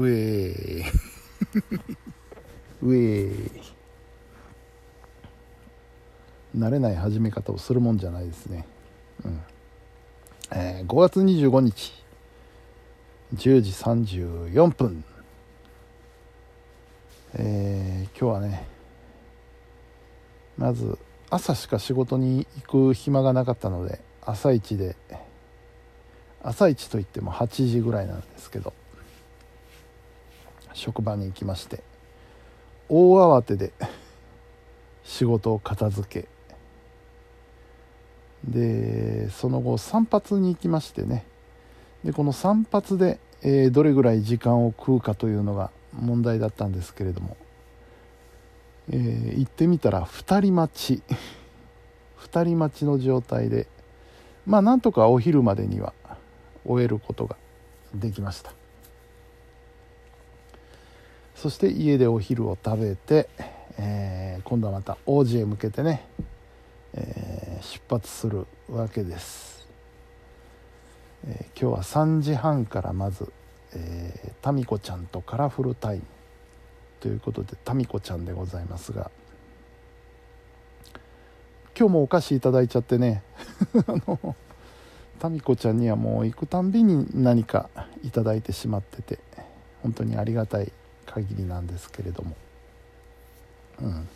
うえーうえー慣れない始め方をするもんじゃないですね。うん。えー、5月25日。10時34分。えー、今日はねまず朝しか仕事に行く暇がなかったので朝一で朝一といっても8時ぐらいなんですけど職場に行きまして大慌てで 仕事を片付け。でその後散髪に行きましてね。でこの散髪で、えー、どれぐらい時間を食うかというのが問題だったんですけれども、えー、行ってみたら2人待ち。2人待ちの状態でまあなんとかお昼までには終えることができました。そして家でお昼を食べて、えー、今度はまた王子へ向けてね、えー、出発するわけです、えー、今日は3時半からまず、えー、タミコちゃんとカラフルタイム。ということでタミコちゃんでございますが今日もお菓子いただいちゃってね あのタミコちゃんにはもう行くたんびに何かいただいてしまってて本当にありがたい限りなんですけれども。うん。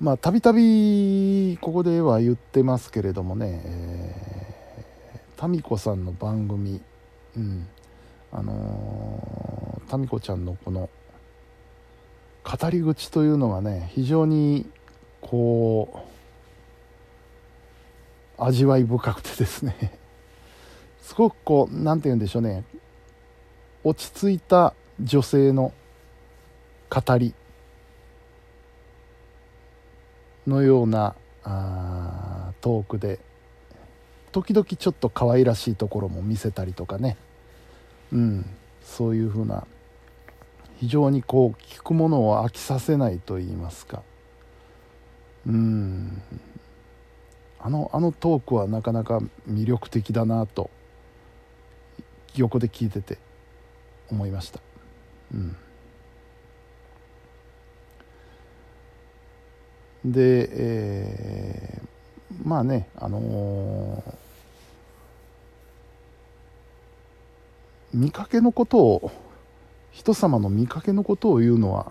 まあたびたびここでは言ってますけれどもね、えー、タミコさんの番組うん。あのー、タミコちゃんのこの語り口というのがね非常にこう味わい深くてですね。すごくこう何て言うんでしょうね。落ち着いた女性の語りのようなあトークで時々ちょっと可愛らしいところも見せたりとかね。うんそういうふうな非常にこう聞くものを飽きさせないと言いますか。うんあのあのトークはなかなか魅力的だなと横で聞いてて思いました。うん。で、えー、まあねあのー、見かけのことを人様の見かけのことを言うのは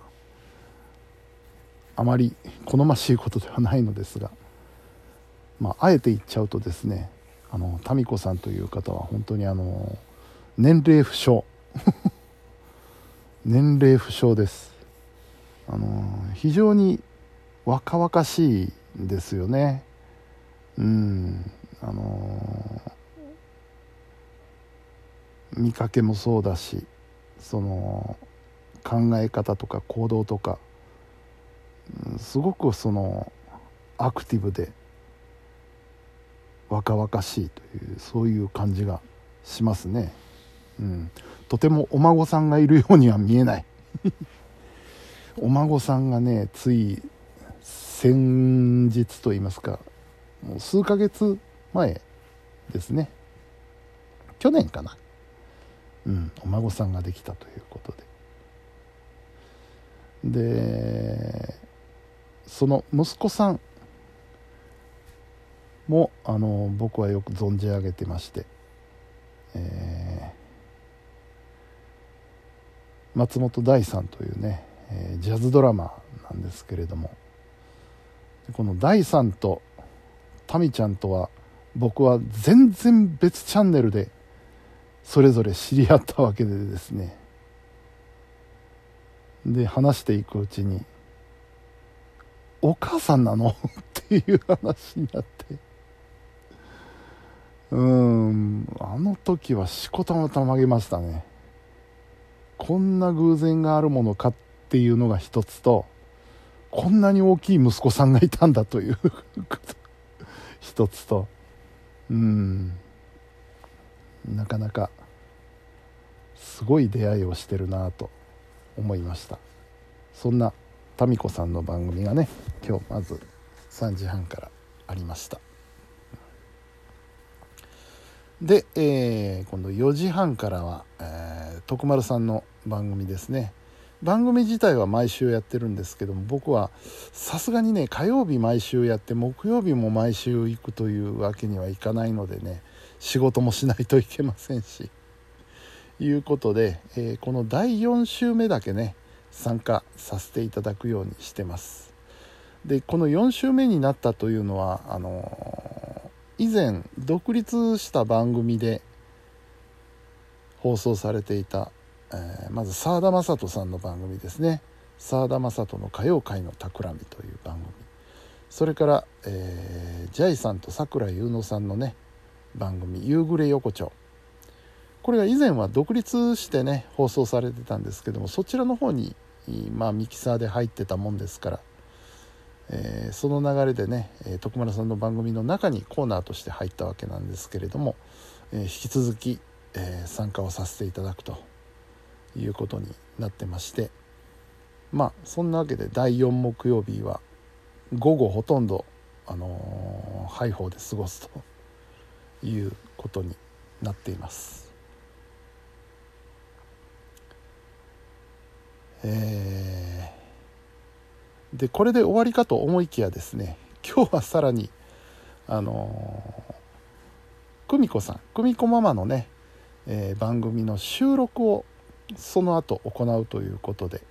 あまり好ましいことではないのですが、まあ、あえて言っちゃうとですねあの民子さんという方は本当にあの年齢不詳。年齢不詳です。あの非常に若々しいですよね。うん。あの見かけもそうだしその考え方とか行動とかすごくそのアクティブで若々しいというそういう感じがしますね、うん、とてもお孫さんがいるようには見えない。お孫さんがねつい先日と言いますかもう数ヶ月前ですね。去年かな。うんお孫さんができたということで。でその息子さんもあの僕はよく存じ上げてまして、えー、松本大さんというね、えー、ジャズドラマなんですけれども。この第3とタミちゃんとは僕は全然別チャンネルでそれぞれ知り合ったわけでですね。で話していくうちに「お母さんなの? 」っていう話になって。うんあの時はしこたまたまげましたね。こんな偶然があるものかっていうのが一つとこんなに大きい息子さんがいたんだという一つと。うん。なかなかすごい出会いをしてるなと思いました。そんな民子さんの番組がね今日まず3時半からありました。で、えー、今度4時半からは、えー、徳丸さんの番組ですね。番組自体は毎週やってるんですけども僕はさすがにね火曜日毎週やって木曜日も毎週行くというわけにはいかないのでね仕事もしないといけませんしいうことで、えー、この第4週目だけね参加させていただくようにしてます。でこの4週目になったというのはあのー、以前独立した番組で放送されていたえー、まず澤田雅人さんの番組ですね。澤田雅人の歌謡界の企みという番組。それから、えー、ジャイさんと桜井優乃さんのね番組「夕暮れ横丁」これが以前は独立してね放送されてたんですけどもそちらの方に、まあ、ミキサーで入ってたもんですから、えー、その流れでね徳丸さんの番組の中にコーナーとして入ったわけなんですけれども、えー、引き続き、えー、参加をさせていただくということになってましてまあそんなわけで第4木曜日は午後ほとんどあのー、ハイホーで過ごすということになっています。えー、でこれで終わりかと思いきやですね今日はさらにあの、久美子さん久美子ママのね、えー、番組の収録をその後行うということで、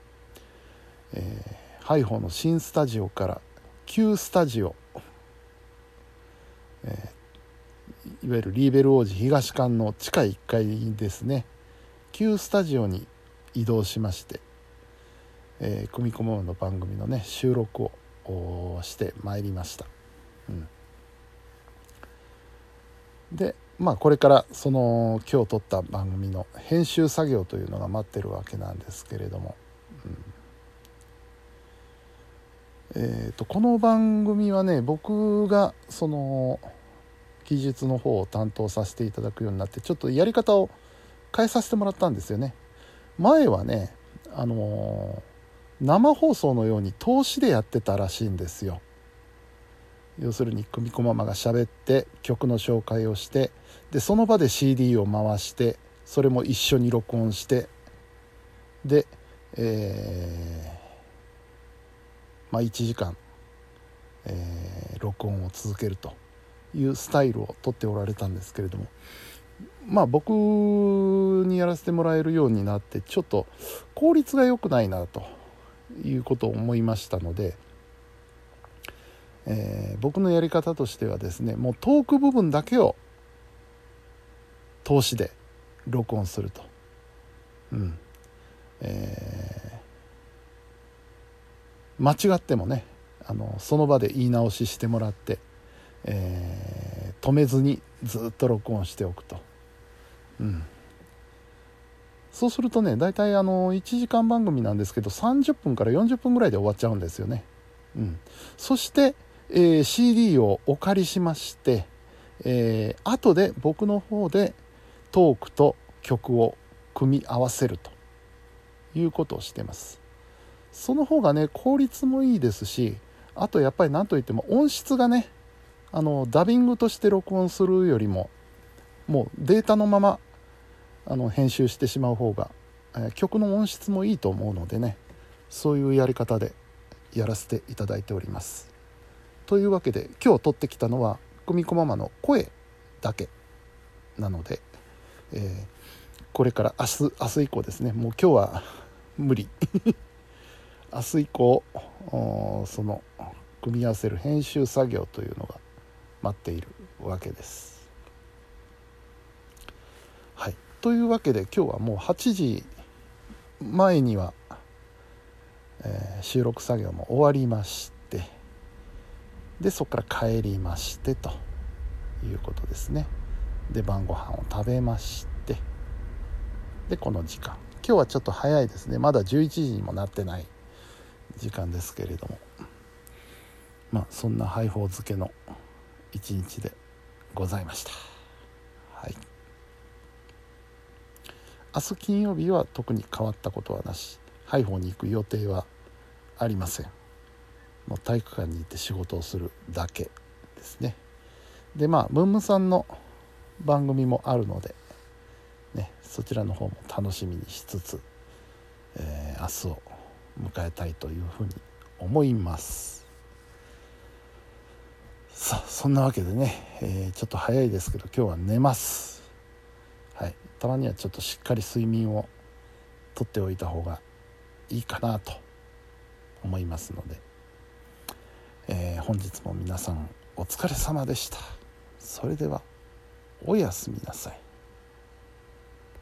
えー、ハイホーの新スタジオから旧スタジオ、えー、いわゆるリーベル王子東館の地下1階ですね。旧スタジオに移動しまして、えー、組み込むの番組のね収録をしてまいりました、うん、でまあこれからその今日撮った番組の編集作業というのが待ってるわけなんですけれども、うん、えーと、この番組はね僕がその技術の方を担当させていただくようになってちょっとやり方を変えさせてもらったんですよね。前はねあのー、生放送のように投資でやってたらしいんですよ。要するに組子ママが喋って曲の紹介をしてでその場で CD を回してそれも一緒に録音してで、えー、まあ、1時間、えー、録音を続けるというスタイルをとっておられたんですけれどもまあ僕にやらせてもらえるようになってちょっと効率が良くないなということを思いましたのでえー、僕のやり方としてはですねもうトーク部分だけを通しで録音すると、うん。えー、間違ってもねあのその場で言い直ししてもらって、えー、止めずにずっと録音しておくと、うん、そうするとね大体あの1時間番組なんですけど30分から40分ぐらいで終わっちゃうんですよね、うん、そしてえー、CD をお借りしまして、えー、後で僕の方でトークと曲を組み合わせるということをしてます。その方がね効率もいいですしあとやっぱり何といっても音質がねあのダビングとして録音するよりももうデータのままあの編集してしまう方が、えー、曲の音質もいいと思うのでねそういうやり方でやらせていただいております。というわけで今日撮ってきたのは組子ママの声だけなので、えー、これから明日明日以降ですね。もう今日は無理。明日以降その組み合わせる編集作業というのが待っているわけです。はい、というわけで今日はもう8時前には、えー、収録作業も終わりましてでそこから帰りましてということですね。で晩ご飯を食べましてでこの時間。今日はちょっと早いですね。まだ11時にもなってない時間ですけれども。まあそんな配報漬けの一日でございました。はい。明日金曜日は特に変わったことはなし配報に行く予定はありません。もう体育館に行って仕事をするだけですね。でまあムンムさんの番組もあるので、ね、そちらの方も楽しみにしつつ、えー、明日を迎えたいというふうに思います。さあそんなわけでね、えー、ちょっと早いですけど今日は寝ます。はい。たまにはちょっとしっかり睡眠をとっておいた方がいいかなと思いますので、えー、本日も皆さんお疲れ様でした。それでは。おやすみなさい。